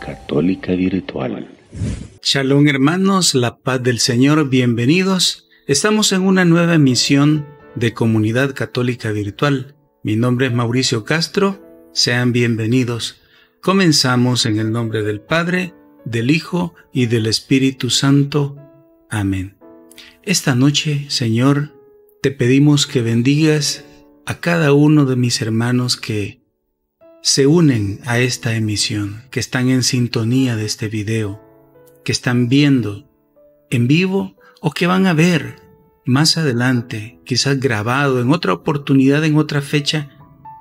Católica Virtual. Shalom hermanos, la paz del Señor, bienvenidos. Estamos en una nueva emisión de Comunidad Católica Virtual. Mi nombre es Mauricio Castro, sean bienvenidos. Comenzamos en el nombre del Padre, del Hijo y del Espíritu Santo. Amén. Esta noche, Señor, te pedimos que bendigas a cada uno de mis hermanos que se unen a esta emisión, que están en sintonía de este video, que están viendo en vivo o que van a ver más adelante, quizás grabado en otra oportunidad, en otra fecha,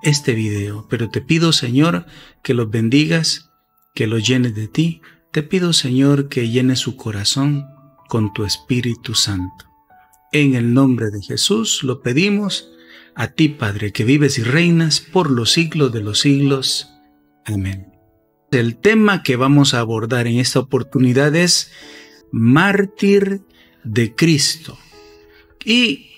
este video. Pero te pido, Señor, que los bendigas, que los llenes de ti. Te pido, Señor, que llenes su corazón con tu Espíritu Santo. En el nombre de Jesús lo pedimos a ti, Padre, que vives y reinas por los siglos de los siglos. Amén. El tema que vamos a abordar en esta oportunidad es mártir de Cristo. Y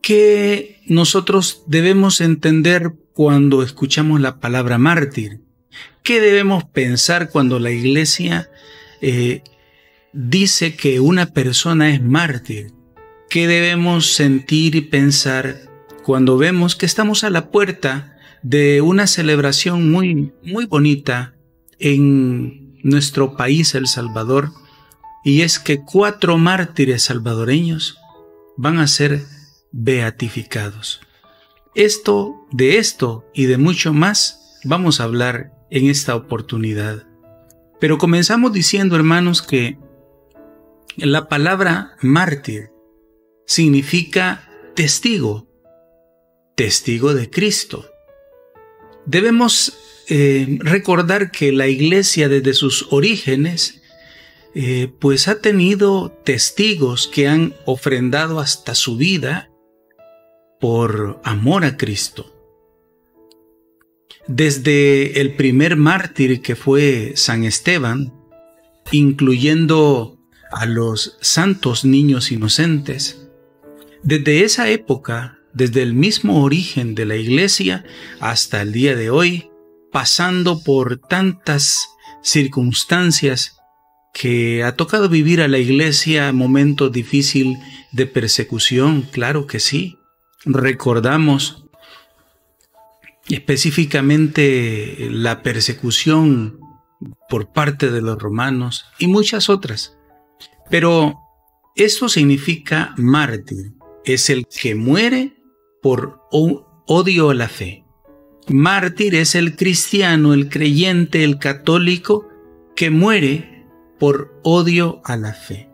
que nosotros debemos entender cuando escuchamos la palabra mártir. ¿Qué debemos pensar cuando la iglesia eh, dice que una persona es mártir? ¿Qué debemos sentir y pensar cuando vemos que estamos a la puerta de una celebración muy, muy bonita en nuestro país, El Salvador? Y es que cuatro mártires salvadoreños van a ser beatificados. Esto, de esto y de mucho más vamos a hablar en esta oportunidad. Pero comenzamos diciendo, hermanos, que la palabra mártir significa testigo, testigo de Cristo. Debemos eh, recordar que la iglesia desde sus orígenes eh, pues ha tenido testigos que han ofrendado hasta su vida por amor a Cristo. Desde el primer mártir que fue San Esteban, incluyendo a los santos niños inocentes, desde esa época, desde el mismo origen de la iglesia hasta el día de hoy, pasando por tantas circunstancias que ha tocado vivir a la iglesia momentos difícil de persecución, claro que sí. Recordamos específicamente la persecución por parte de los romanos y muchas otras. Pero eso significa mártir es el que muere por odio a la fe. Mártir es el cristiano, el creyente, el católico que muere por odio a la fe.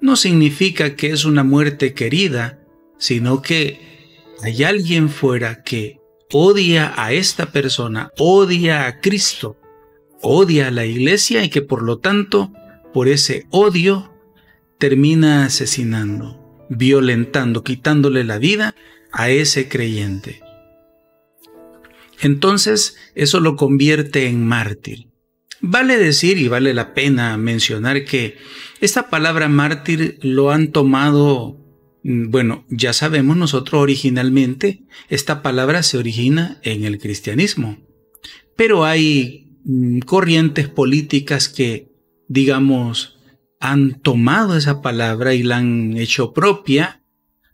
No significa que es una muerte querida, sino que hay alguien fuera que odia a esta persona, odia a Cristo, odia a la iglesia y que por lo tanto, por ese odio, termina asesinando violentando, quitándole la vida a ese creyente. Entonces eso lo convierte en mártir. Vale decir y vale la pena mencionar que esta palabra mártir lo han tomado, mm, bueno, ya sabemos nosotros originalmente, esta palabra se origina en el cristianismo, pero hay mm, corrientes políticas que, digamos, han tomado esa palabra y la han hecho propia,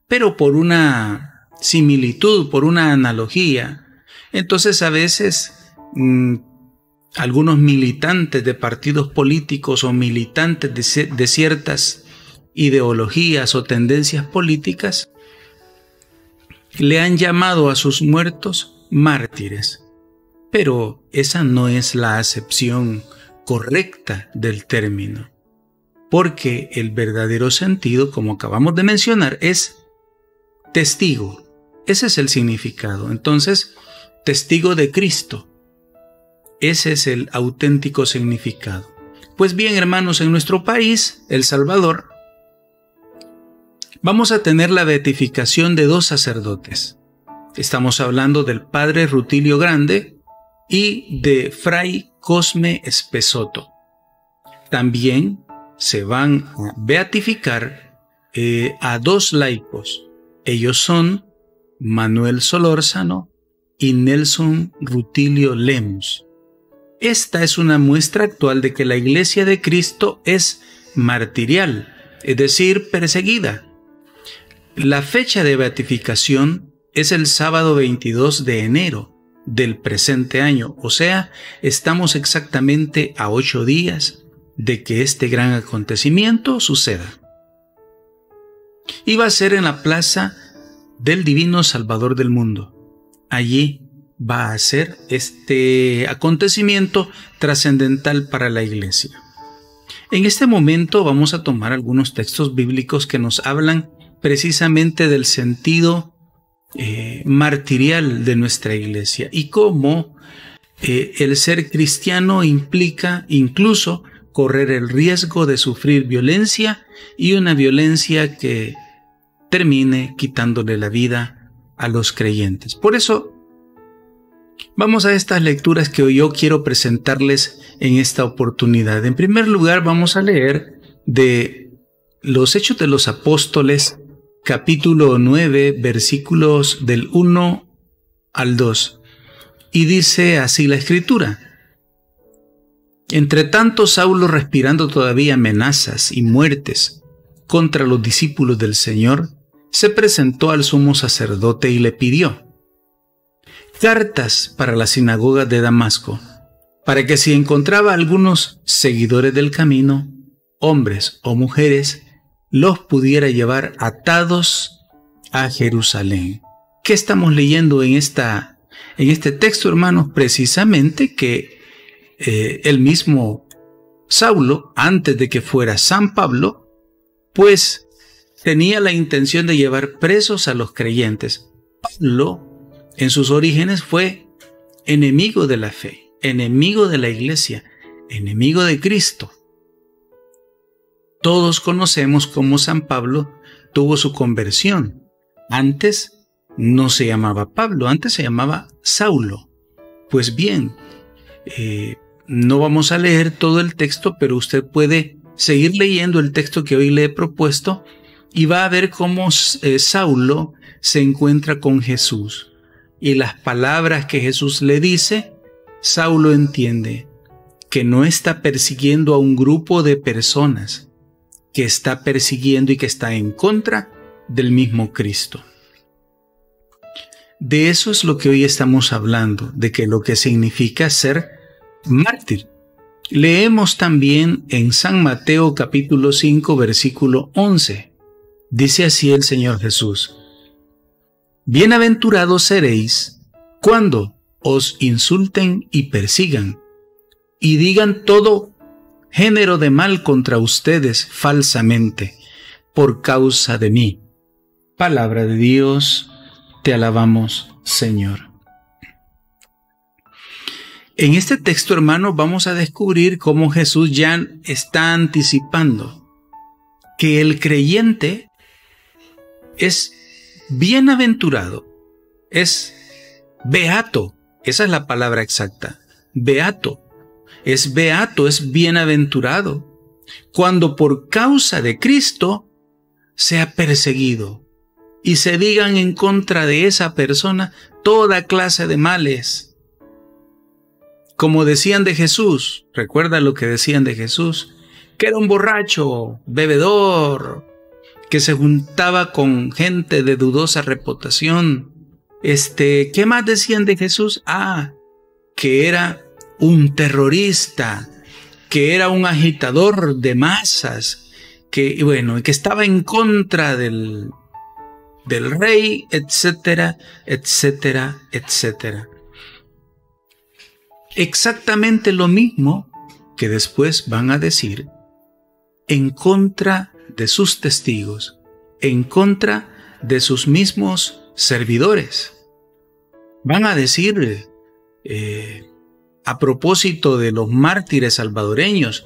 pero por una similitud, por una analogía. Entonces a veces mm, algunos militantes de partidos políticos o militantes de, de ciertas ideologías o tendencias políticas le han llamado a sus muertos mártires. Pero esa no es la acepción correcta del término porque el verdadero sentido, como acabamos de mencionar, es testigo. Ese es el significado. Entonces, testigo de Cristo. Ese es el auténtico significado. Pues bien, hermanos, en nuestro país, El Salvador, vamos a tener la beatificación de dos sacerdotes. Estamos hablando del padre Rutilio Grande y de fray Cosme Espesoto. También se van a beatificar eh, a dos laicos. Ellos son Manuel Solórzano y Nelson Rutilio Lemus. Esta es una muestra actual de que la iglesia de Cristo es martirial, es decir, perseguida. La fecha de beatificación es el sábado 22 de enero del presente año, o sea, estamos exactamente a ocho días de que este gran acontecimiento suceda. Iba a ser en la plaza del Divino Salvador del mundo. Allí va a ser este acontecimiento trascendental para la iglesia. En este momento vamos a tomar algunos textos bíblicos que nos hablan precisamente del sentido eh, martirial de nuestra iglesia y cómo eh, el ser cristiano implica incluso correr el riesgo de sufrir violencia y una violencia que termine quitándole la vida a los creyentes. Por eso, vamos a estas lecturas que hoy yo quiero presentarles en esta oportunidad. En primer lugar, vamos a leer de los Hechos de los Apóstoles, capítulo 9, versículos del 1 al 2. Y dice así la escritura. Entre tanto, Saulo, respirando todavía amenazas y muertes contra los discípulos del Señor, se presentó al sumo sacerdote y le pidió cartas para la sinagoga de Damasco, para que si encontraba algunos seguidores del camino, hombres o mujeres, los pudiera llevar atados a Jerusalén. ¿Qué estamos leyendo en, esta, en este texto, hermanos? Precisamente que eh, el mismo Saulo, antes de que fuera San Pablo, pues tenía la intención de llevar presos a los creyentes. Pablo, en sus orígenes, fue enemigo de la fe, enemigo de la iglesia, enemigo de Cristo. Todos conocemos cómo San Pablo tuvo su conversión. Antes no se llamaba Pablo, antes se llamaba Saulo. Pues bien, eh, no vamos a leer todo el texto, pero usted puede seguir leyendo el texto que hoy le he propuesto y va a ver cómo eh, Saulo se encuentra con Jesús. Y las palabras que Jesús le dice, Saulo entiende que no está persiguiendo a un grupo de personas, que está persiguiendo y que está en contra del mismo Cristo. De eso es lo que hoy estamos hablando, de que lo que significa ser mártir. Leemos también en San Mateo capítulo 5 versículo 11. Dice así el Señor Jesús. Bienaventurados seréis cuando os insulten y persigan y digan todo género de mal contra ustedes falsamente, por causa de mí. Palabra de Dios, te alabamos, Señor. En este texto, hermano, vamos a descubrir cómo Jesús ya está anticipando que el creyente es bienaventurado, es beato, esa es la palabra exacta, beato, es beato, es bienaventurado, cuando por causa de Cristo sea perseguido y se digan en contra de esa persona toda clase de males. Como decían de Jesús, recuerda lo que decían de Jesús, que era un borracho, bebedor, que se juntaba con gente de dudosa reputación. Este, ¿qué más decían de Jesús? Ah, que era un terrorista, que era un agitador de masas, que, bueno, que estaba en contra del, del rey, etcétera, etcétera, etcétera. Exactamente lo mismo que después van a decir en contra de sus testigos, en contra de sus mismos servidores. Van a decir, eh, a propósito de los mártires salvadoreños.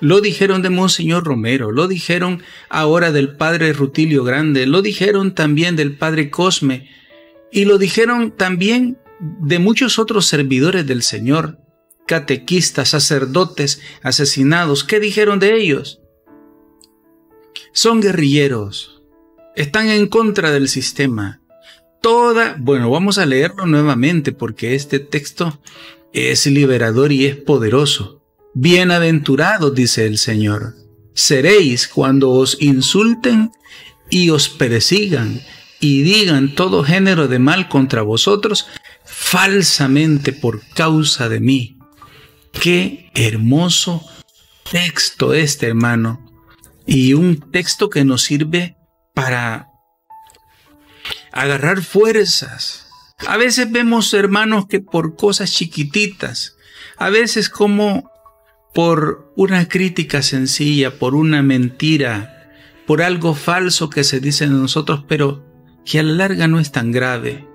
Lo dijeron de Monseñor Romero, lo dijeron ahora del padre Rutilio Grande, lo dijeron también del padre Cosme y lo dijeron también de muchos otros servidores del Señor, catequistas, sacerdotes, asesinados. ¿Qué dijeron de ellos? Son guerrilleros, están en contra del sistema. Toda, bueno, vamos a leerlo nuevamente porque este texto es liberador y es poderoso. Bienaventurados, dice el Señor, seréis cuando os insulten y os persigan y digan todo género de mal contra vosotros falsamente por causa de mí. Qué hermoso texto este, hermano. Y un texto que nos sirve para agarrar fuerzas. A veces vemos hermanos que por cosas chiquititas, a veces como por una crítica sencilla, por una mentira, por algo falso que se dice de nosotros, pero que a la larga no es tan grave.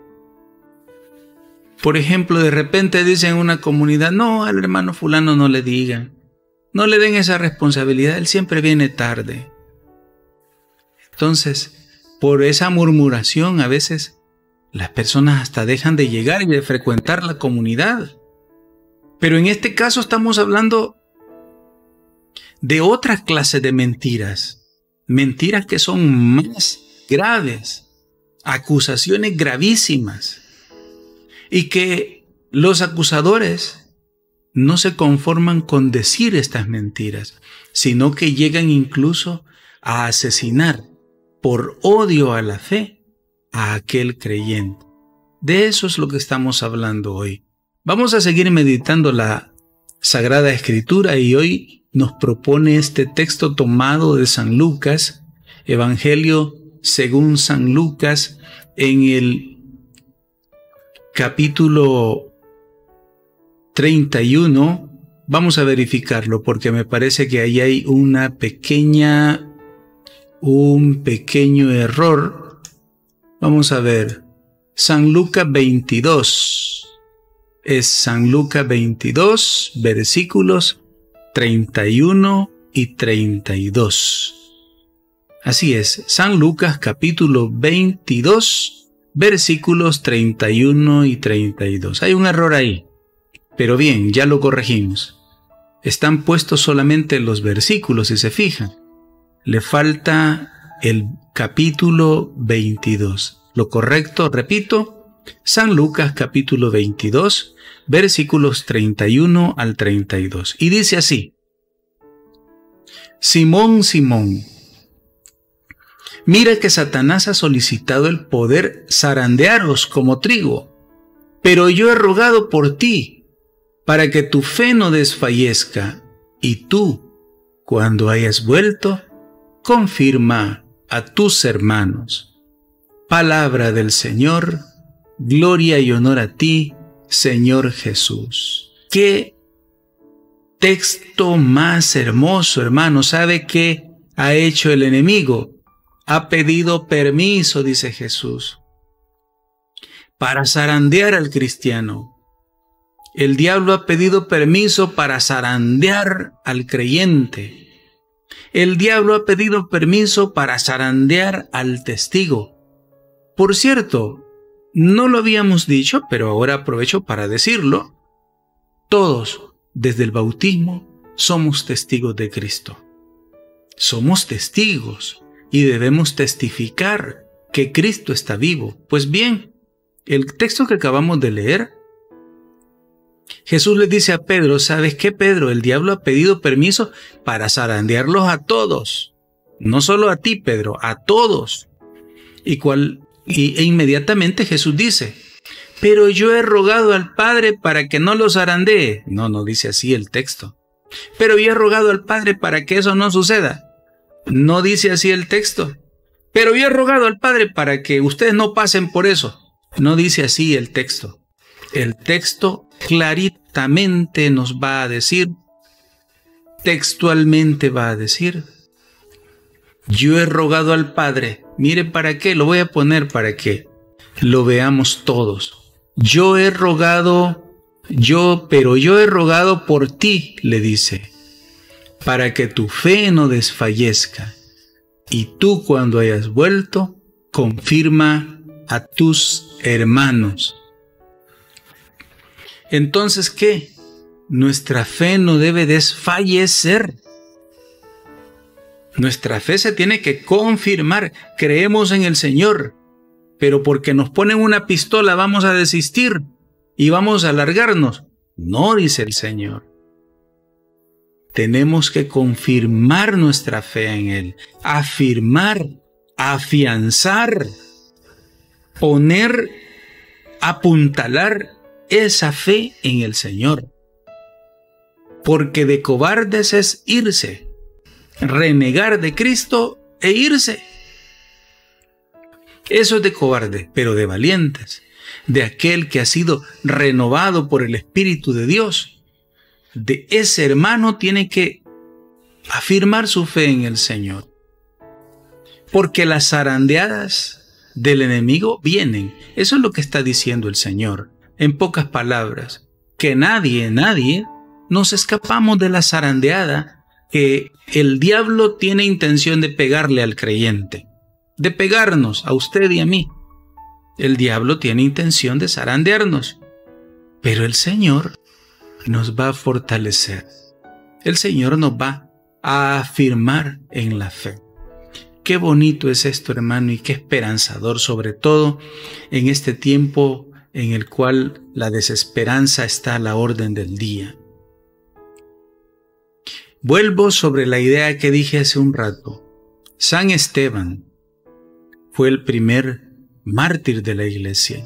Por ejemplo, de repente dicen en una comunidad, no, al hermano fulano no le digan, no le den esa responsabilidad, él siempre viene tarde. Entonces, por esa murmuración a veces las personas hasta dejan de llegar y de frecuentar la comunidad. Pero en este caso estamos hablando de otra clase de mentiras, mentiras que son más graves, acusaciones gravísimas, y que los acusadores no se conforman con decir estas mentiras, sino que llegan incluso a asesinar por odio a la fe a aquel creyente. De eso es lo que estamos hablando hoy. Vamos a seguir meditando la Sagrada Escritura y hoy nos propone este texto tomado de San Lucas, Evangelio según San Lucas, en el capítulo 31. Vamos a verificarlo porque me parece que ahí hay una pequeña un pequeño error. Vamos a ver. San Lucas 22. Es San Lucas 22, versículos 31 y 32. Así es, San Lucas capítulo 22, versículos 31 y 32. Hay un error ahí, pero bien, ya lo corregimos. Están puestos solamente los versículos, si se fijan le falta el capítulo 22. Lo correcto, repito, San Lucas capítulo 22, versículos 31 al 32. Y dice así, Simón, Simón, mira que Satanás ha solicitado el poder zarandearos como trigo, pero yo he rogado por ti, para que tu fe no desfallezca, y tú, cuando hayas vuelto, confirma a tus hermanos. Palabra del Señor, gloria y honor a ti, Señor Jesús. Qué texto más hermoso, hermano. ¿Sabe qué ha hecho el enemigo? Ha pedido permiso, dice Jesús, para zarandear al cristiano. El diablo ha pedido permiso para zarandear al creyente el diablo ha pedido permiso para zarandear al testigo. Por cierto, no lo habíamos dicho, pero ahora aprovecho para decirlo. Todos, desde el bautismo, somos testigos de Cristo. Somos testigos y debemos testificar que Cristo está vivo. Pues bien, el texto que acabamos de leer Jesús le dice a Pedro, ¿sabes qué, Pedro? El diablo ha pedido permiso para zarandearlos a todos. No solo a ti, Pedro, a todos. Y, y e inmediatamente Jesús dice, pero yo he rogado al Padre para que no los zarandee. No, no dice así el texto. Pero yo he rogado al Padre para que eso no suceda. No dice así el texto. Pero yo he rogado al Padre para que ustedes no pasen por eso. No dice así el texto. El texto claritamente nos va a decir, textualmente va a decir, yo he rogado al Padre, mire para qué, lo voy a poner para que lo veamos todos. Yo he rogado, yo, pero yo he rogado por ti, le dice, para que tu fe no desfallezca. Y tú cuando hayas vuelto, confirma a tus hermanos. Entonces, ¿qué? Nuestra fe no debe desfallecer. Nuestra fe se tiene que confirmar. Creemos en el Señor, pero porque nos ponen una pistola vamos a desistir y vamos a alargarnos. No, dice el Señor. Tenemos que confirmar nuestra fe en Él, afirmar, afianzar, poner, apuntalar esa fe en el Señor. Porque de cobardes es irse, renegar de Cristo e irse. Eso es de cobarde, pero de valientes, de aquel que ha sido renovado por el Espíritu de Dios. De ese hermano tiene que afirmar su fe en el Señor. Porque las zarandeadas del enemigo vienen. Eso es lo que está diciendo el Señor. En pocas palabras, que nadie, nadie, nos escapamos de la zarandeada que el diablo tiene intención de pegarle al creyente de pegarnos a usted y a mí. El diablo tiene intención de zarandearnos, pero el Señor nos va a fortalecer. El Señor nos va a afirmar en la fe. Qué bonito es esto, hermano, y qué esperanzador, sobre todo en este tiempo en el cual la desesperanza está a la orden del día. Vuelvo sobre la idea que dije hace un rato. San Esteban, fue el primer mártir de la iglesia.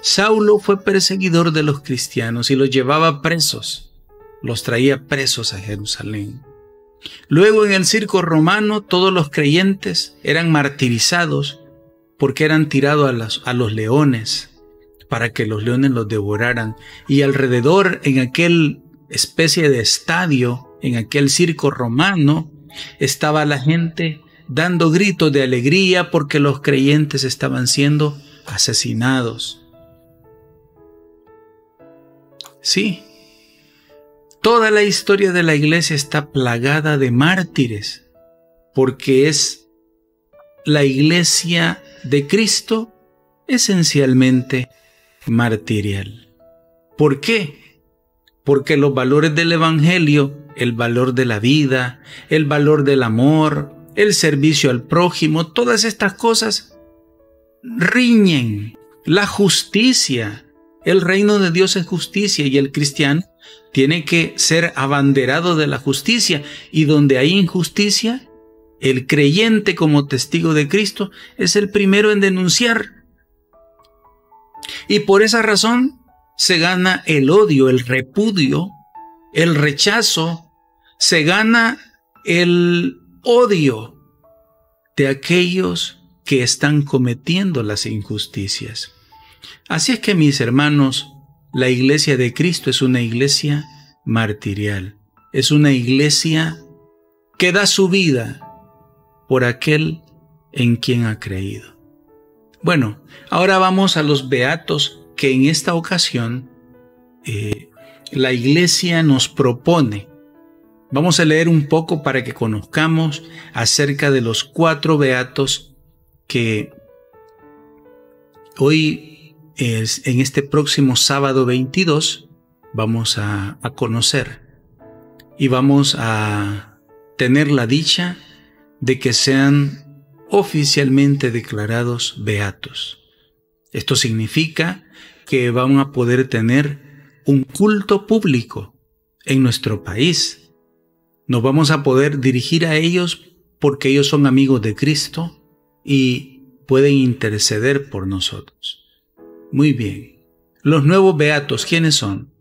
Saulo fue perseguidor de los cristianos y los llevaba presos, los traía presos a Jerusalén. Luego en el circo romano todos los creyentes eran martirizados porque eran tirados a los, leones para que los leones los devoraran y alrededor en aquel especie de estadio, en aquel circo romano, estaba la gente dando gritos de alegría porque los creyentes estaban siendo asesinados. Sí, toda la historia de la iglesia está plagada de mártires, porque es la iglesia de Cristo esencialmente martirial. ¿Por qué? Porque los valores del Evangelio, el valor de la vida, el valor del amor, el servicio al prójimo, todas estas cosas riñen la justicia. El reino de Dios es justicia y el cristiano tiene que ser abanderado de la justicia y donde hay injusticia, el creyente como testigo de Cristo es el primero en denunciar. Y por esa razón se gana el odio, el repudio, el rechazo, se gana el odio de aquellos que están cometiendo las injusticias. Así es que mis hermanos, la iglesia de Cristo es una iglesia martirial, es una iglesia que da su vida por aquel en quien ha creído. Bueno, ahora vamos a los beatos que en esta ocasión eh, la iglesia nos propone Vamos a leer un poco para que conozcamos acerca de los cuatro beatos que hoy, es, en este próximo sábado 22, vamos a, a conocer y vamos a tener la dicha de que sean oficialmente declarados beatos. Esto significa que van a poder tener un culto público en nuestro país nos vamos a poder dirigir a ellos porque ellos son amigos de Cristo y pueden interceder por nosotros. Muy bien. Los nuevos beatos, ¿quiénes son?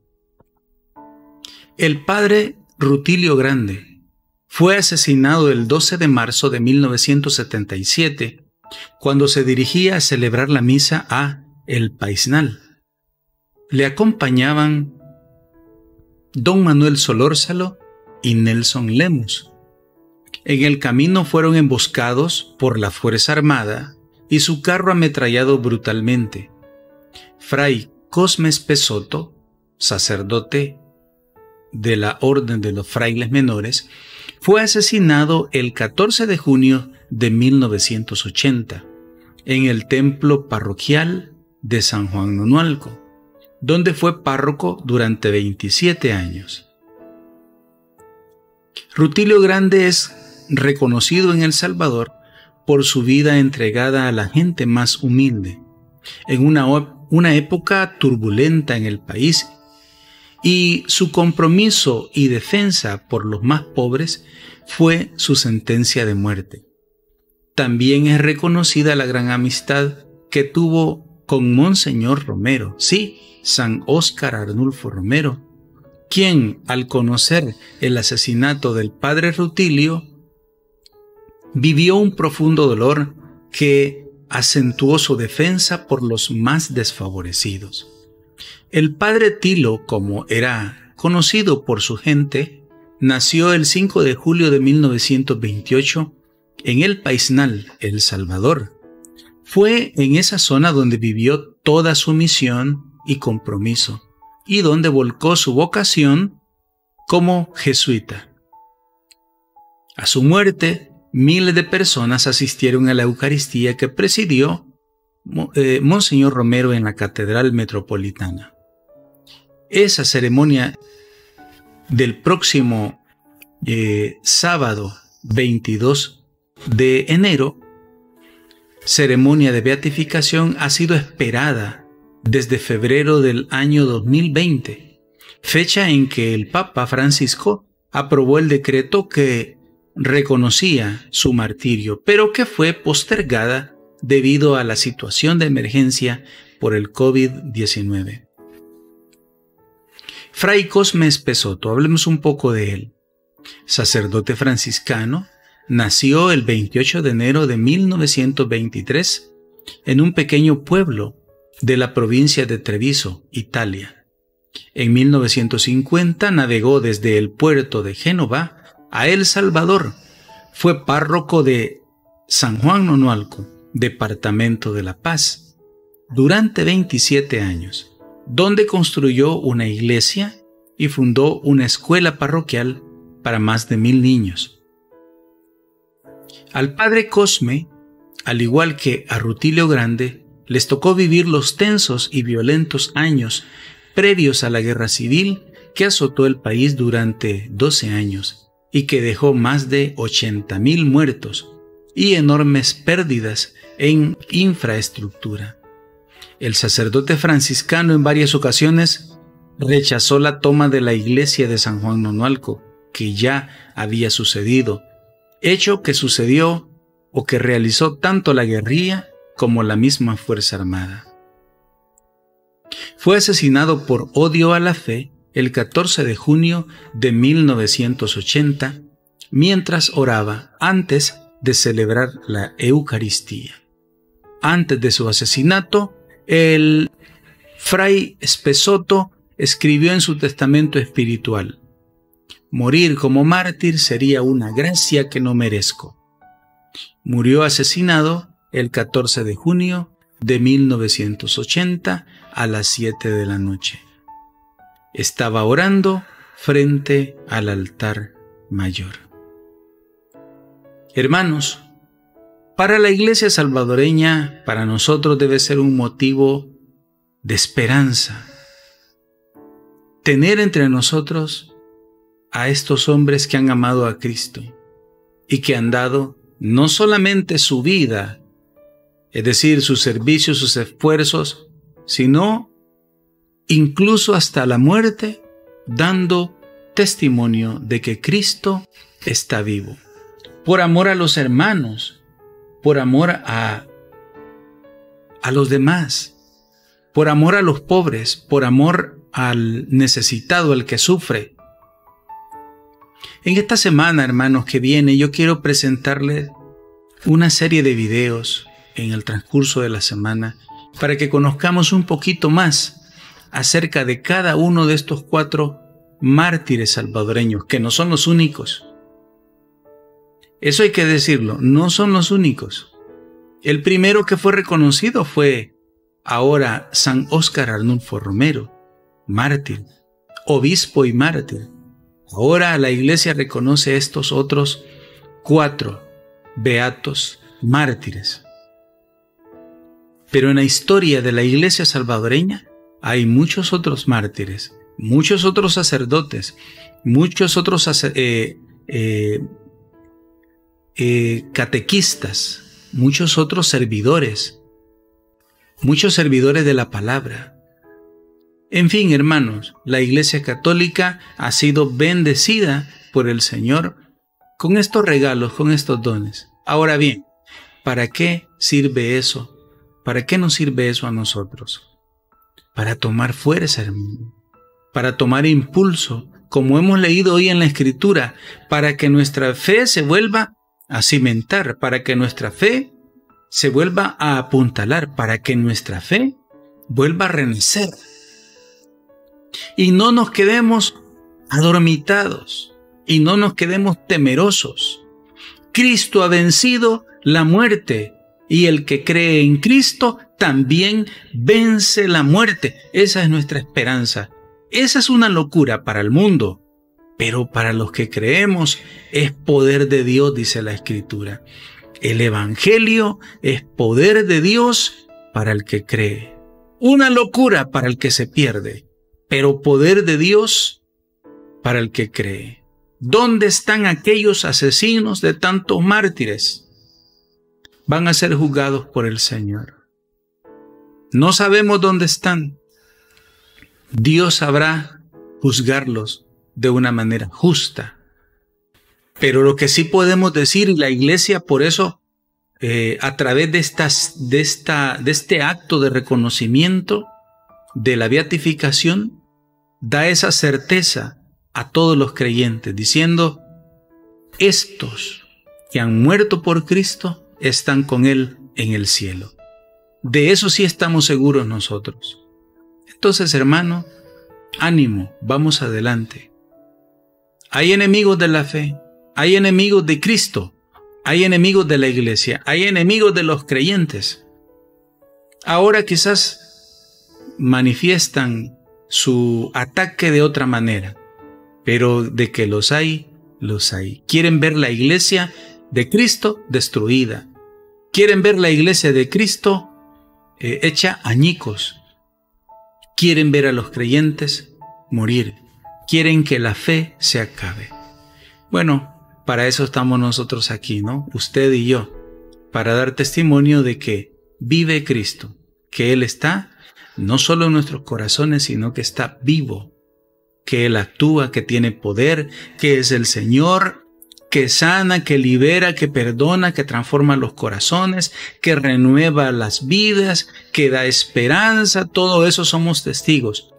El padre Rutilio Grande fue asesinado el 12 de marzo de 1977 cuando se dirigía a celebrar la misa a El Paisnal. Le acompañaban don Manuel Solórzalo y Nelson Lemus. En el camino fueron emboscados por la Fuerza Armada y su carro ametrallado brutalmente. Fray Cosmes Pesoto, sacerdote de la Orden de los Frailes Menores, fue asesinado el 14 de junio de 1980 en el templo parroquial de San Juan Nonualco, donde fue párroco durante 27 años. Rutilio Grande es reconocido en El Salvador por su vida entregada a la gente más humilde, en una, una época turbulenta en el país y su compromiso y defensa por los más pobres fue su sentencia de muerte. También es reconocida la gran amistad que tuvo con Monseñor Romero, sí, San Óscar Arnulfo Romero, quien, al conocer el asesinato del padre Rutilio, vivió un profundo dolor que acentuó su defensa por los más desfavorecidos. El padre Tilo, como era conocido por su gente, nació el 5 de julio de 1928 en el Paisnal, El Salvador. Fue en esa zona donde vivió toda su misión y compromiso, y donde volcó su vocación como jesuita. A su muerte, miles de personas asistieron a la Eucaristía que presidió eh, Monseñor Romero en la Catedral Metropolitana. Esa ceremonia del próximo eh, sábado 22 de enero, ceremonia de beatificación, ha sido esperada desde febrero del año 2020, fecha en que el Papa Francisco aprobó el decreto que reconocía su martirio, pero que fue postergada debido a la situación de emergencia por el COVID-19. Fray Cosme Espesoto, hablemos un poco de él. Sacerdote franciscano, nació el 28 de enero de 1923 en un pequeño pueblo de la provincia de Treviso, Italia. En 1950 navegó desde el puerto de Génova a El Salvador. Fue párroco de San Juan Nonualco, departamento de La Paz, durante 27 años, donde construyó una iglesia y fundó una escuela parroquial para más de mil niños. Al padre Cosme, al igual que a Rutilio Grande, les tocó vivir los tensos y violentos años previos a la guerra civil que azotó el país durante 12 años y que dejó más de 80.000 muertos y enormes pérdidas en infraestructura. El sacerdote franciscano en varias ocasiones rechazó la toma de la iglesia de San Juan Nonualco, que ya había sucedido, hecho que sucedió o que realizó tanto la guerrilla como la misma Fuerza Armada. Fue asesinado por odio a la fe el 14 de junio de 1980 mientras oraba antes de celebrar la Eucaristía. Antes de su asesinato, el fray Espesoto escribió en su testamento espiritual, Morir como mártir sería una gracia que no merezco. Murió asesinado el 14 de junio de 1980 a las 7 de la noche estaba orando frente al altar mayor. Hermanos, para la iglesia salvadoreña, para nosotros debe ser un motivo de esperanza. Tener entre nosotros a estos hombres que han amado a Cristo y que han dado no solamente su vida, es decir, sus servicios, sus esfuerzos, sino incluso hasta la muerte, dando testimonio de que Cristo está vivo. Por amor a los hermanos, por amor a, a los demás, por amor a los pobres, por amor al necesitado, al que sufre. En esta semana, hermanos, que viene, yo quiero presentarles una serie de videos en el transcurso de la semana para que conozcamos un poquito más acerca de cada uno de estos cuatro mártires salvadoreños, que no son los únicos. Eso hay que decirlo, no son los únicos. El primero que fue reconocido fue ahora San Óscar Arnulfo Romero, mártir, obispo y mártir. Ahora la iglesia reconoce a estos otros cuatro beatos mártires. Pero en la historia de la iglesia salvadoreña hay muchos otros mártires, muchos otros sacerdotes, muchos otros eh, eh, eh, catequistas, muchos otros servidores, muchos servidores de la palabra. En fin, hermanos, la Iglesia Católica ha sido bendecida por el Señor con estos regalos, con estos dones. Ahora bien, ¿para qué sirve eso? ¿Para qué nos sirve eso a nosotros? Para tomar fuerza, hermano. Para tomar impulso, como hemos leído hoy en la Escritura, para que nuestra fe se vuelva a cimentar, para que nuestra fe se vuelva a apuntalar, para que nuestra fe vuelva a renacer y no nos quedemos adormitados y no nos quedemos temerosos. Cristo ha vencido la muerte y el que cree en Cristo también vence la muerte. Esa es nuestra esperanza. Esa es una locura para el mundo, pero para los que creemos es poder de Dios, dice la Escritura. El Evangelio es poder de Dios para el que cree. Una locura para el que se pierde pero poder de Dios para el que cree. ¿Dónde están aquellos asesinos de tantos mártires? Van a ser juzgados por el Señor. No sabemos dónde están. Dios sabrá juzgarlos de una manera justa. Pero lo que sí podemos decir, y la iglesia por eso, eh, a través de, de, esta, de este acto de reconocimiento de la beatificación, da esa certeza a todos los creyentes, diciendo, estos que han muerto por Cristo están con Él en el cielo. De eso sí estamos seguros nosotros. Entonces, hermano, ánimo, vamos adelante. Hay enemigos de la fe, hay enemigos de Cristo, hay enemigos de la iglesia, hay enemigos de los creyentes. Ahora quizás manifiestan su ataque de otra manera, pero de que los hay, los hay. Quieren ver la iglesia de Cristo destruida. Quieren ver la iglesia de Cristo eh, hecha añicos. Quieren ver a los creyentes morir. Quieren que la fe se acabe. Bueno, para eso estamos nosotros aquí, ¿no? Usted y yo, para dar testimonio de que vive Cristo, que Él está no solo en nuestros corazones, sino que está vivo, que Él actúa, que tiene poder, que es el Señor, que sana, que libera, que perdona, que transforma los corazones, que renueva las vidas, que da esperanza, todo eso somos testigos.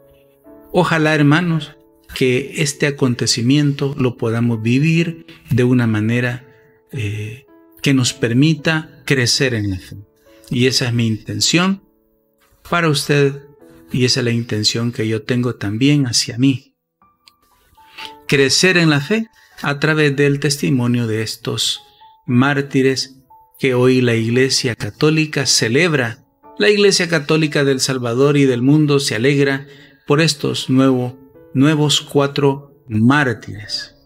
Ojalá, hermanos, que este acontecimiento lo podamos vivir de una manera eh, que nos permita crecer en la fe. Y esa es mi intención para usted y esa es la intención que yo tengo también hacia mí. Crecer en la fe a través del testimonio de estos mártires que hoy la Iglesia Católica celebra. La Iglesia Católica del Salvador y del mundo se alegra por estos nuevos cuatro mártires.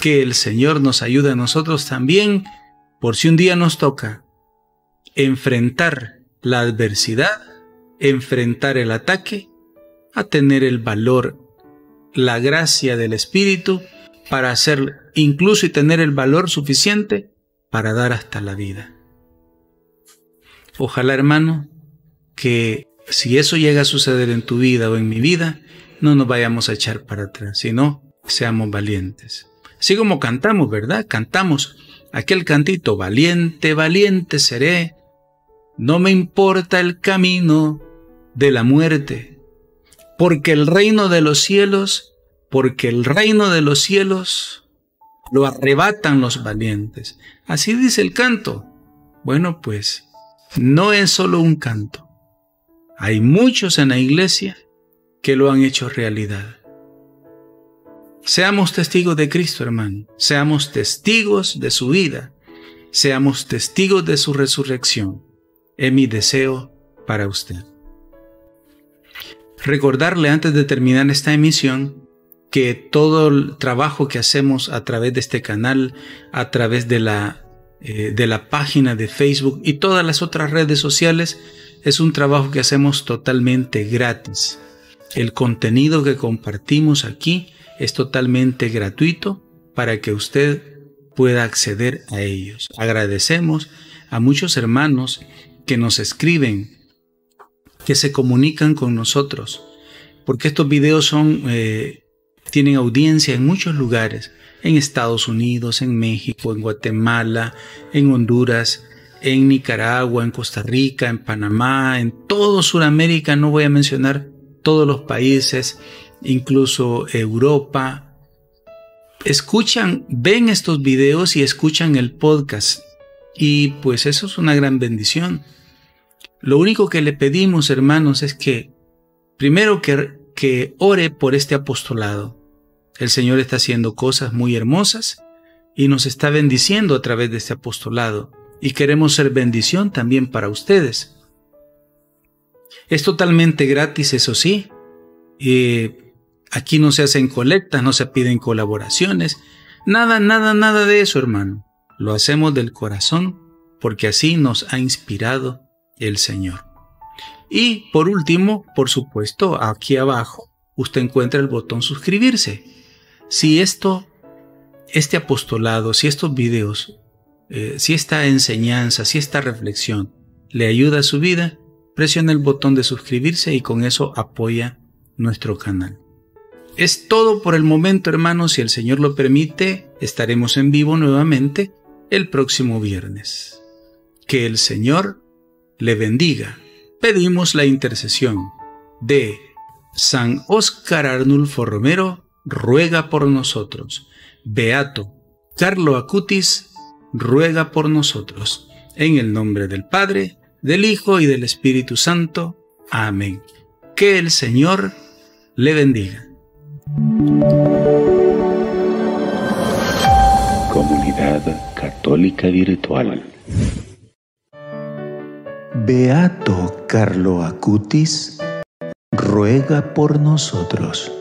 Que el Señor nos ayude a nosotros también, por si un día nos toca enfrentar la adversidad enfrentar el ataque, a tener el valor, la gracia del Espíritu para hacer incluso y tener el valor suficiente para dar hasta la vida. Ojalá, hermano, que si eso llega a suceder en tu vida o en mi vida, no nos vayamos a echar para atrás, sino seamos valientes. Así como cantamos, ¿verdad? Cantamos aquel cantito, valiente, valiente seré, no me importa el camino, de la muerte, porque el reino de los cielos, porque el reino de los cielos lo arrebatan los valientes. Así dice el canto. Bueno, pues no es solo un canto. Hay muchos en la iglesia que lo han hecho realidad. Seamos testigos de Cristo, hermano. Seamos testigos de su vida. Seamos testigos de su resurrección. Es mi deseo para usted. Recordarle antes de terminar esta emisión que todo el trabajo que hacemos a través de este canal, a través de la, eh, de la página de Facebook y todas las otras redes sociales, es un trabajo que hacemos totalmente gratis. El contenido que compartimos aquí es totalmente gratuito para que usted pueda acceder a ellos. Agradecemos a muchos hermanos que nos escriben que se comunican con nosotros, porque estos videos son, eh, tienen audiencia en muchos lugares, en Estados Unidos, en México, en Guatemala, en Honduras, en Nicaragua, en Costa Rica, en Panamá, en todo Sudamérica, no voy a mencionar todos los países, incluso Europa. Escuchan, ven estos videos y escuchan el podcast. Y pues eso es una gran bendición. Lo único que le pedimos, hermanos, es que primero que, ore por este apostolado. El Señor está haciendo cosas muy hermosas y nos está bendiciendo a través de este apostolado. Y queremos ser bendición también para ustedes. Es totalmente gratis, eso sí. aquí no se hacen colectas, no se piden colaboraciones. Nada, nada, nada de eso, hermano. Lo hacemos del corazón porque así nos ha inspirado el Señor. Y por último, por supuesto, aquí abajo usted encuentra el botón suscribirse. Si esto, este apostolado, si estos videos, eh, si esta enseñanza, si esta reflexión le ayuda a su vida, presione el botón de suscribirse y con eso apoya nuestro canal. Es todo por el momento, hermanos. Si el Señor lo permite, estaremos en vivo nuevamente el próximo viernes. Que el Señor le bendiga. Pedimos la intercesión de San Óscar Arnulfo Romero, ruega por nosotros. Beato Carlo Acutis, ruega por nosotros. En el nombre del Padre, del Hijo y del Espíritu Santo. Amén. Que el Señor le bendiga. Comunidad Católica Virtual. Beato Carlo Acutis, ruega por nosotros.